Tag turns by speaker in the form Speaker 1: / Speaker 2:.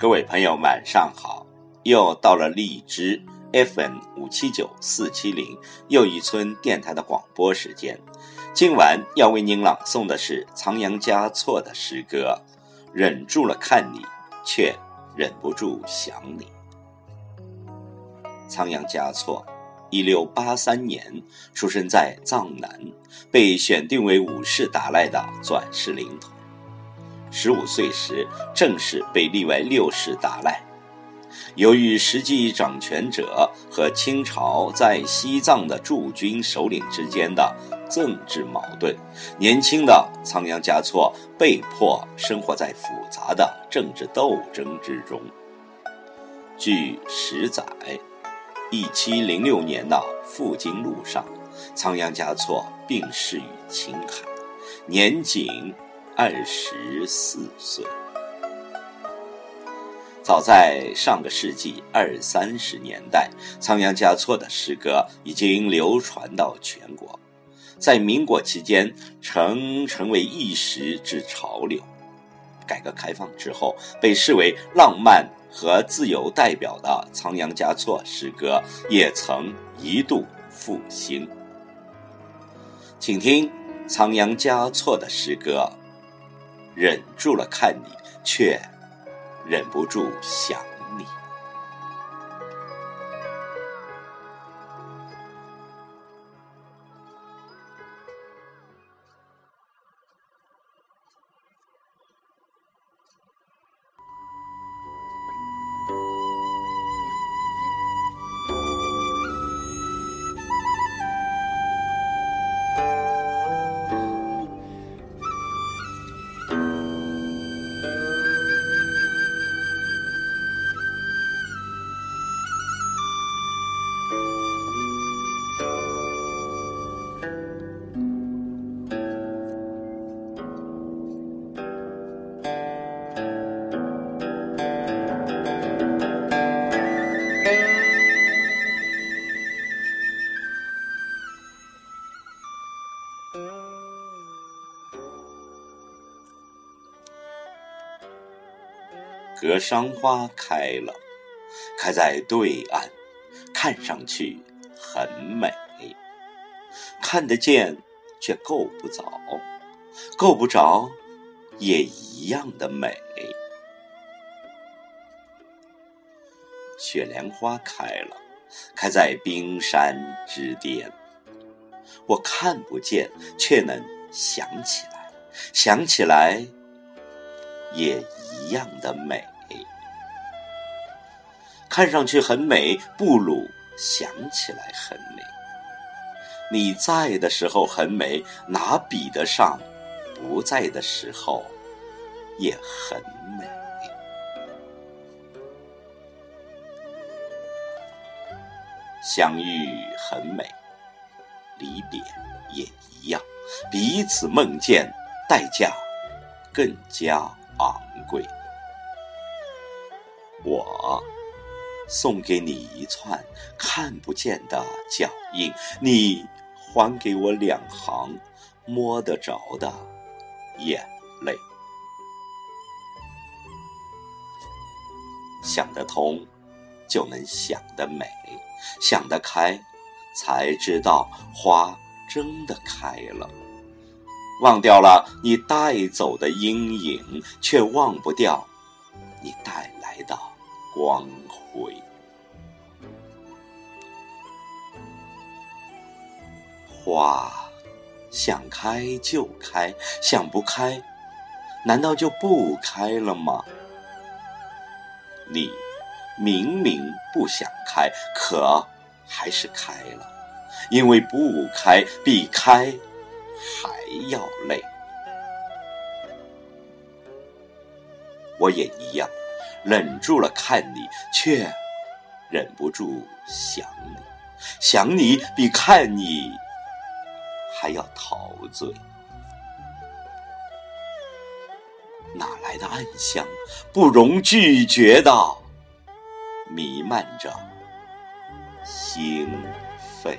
Speaker 1: 各位朋友，晚上好！又到了荔枝 FM 五七九四七零又一村电台的广播时间。今晚要为您朗诵的是仓央嘉措的诗歌《忍住了看你，却忍不住想你》。仓央嘉措，一六八三年出生在藏南，被选定为五世达赖的转世灵童。十五岁时，正式被立为六世达赖。由于实际掌权者和清朝在西藏的驻军首领之间的政治矛盾，年轻的仓央嘉措被迫生活在复杂的政治斗争之中。据史载，一七零六年的赴京路上，仓央嘉措病逝于青海，年仅。二十四岁，早在上个世纪二三十年代，仓央嘉措的诗歌已经流传到全国，在民国期间曾成为一时之潮流。改革开放之后，被视为浪漫和自由代表的仓央嘉措诗歌也曾一度复兴。请听仓央嘉措的诗歌。忍住了看你，却忍不住想你。格桑花开了，开在对岸，看上去很美，看得见却够不着，够不着也一样的美。雪莲花开了，开在冰山之巅，我看不见，却能想起来，想起来也一样的美。看上去很美，布鲁想起来很美。你在的时候很美，哪比得上不在的时候也很美？相遇很美，离别也一样，彼此梦见，代价更加昂贵。我。送给你一串看不见的脚印，你还给我两行摸得着的眼泪。想得通，就能想得美；想得开，才知道花真的开了。忘掉了你带走的阴影，却忘不掉你带来的光。辉花想开就开，想不开，难道就不开了吗？你明明不想开，可还是开了，因为不开比开还要累。我也一样。忍住了看你，却忍不住想你。想你比看你还要陶醉。哪来的暗香，不容拒绝的弥漫着心扉。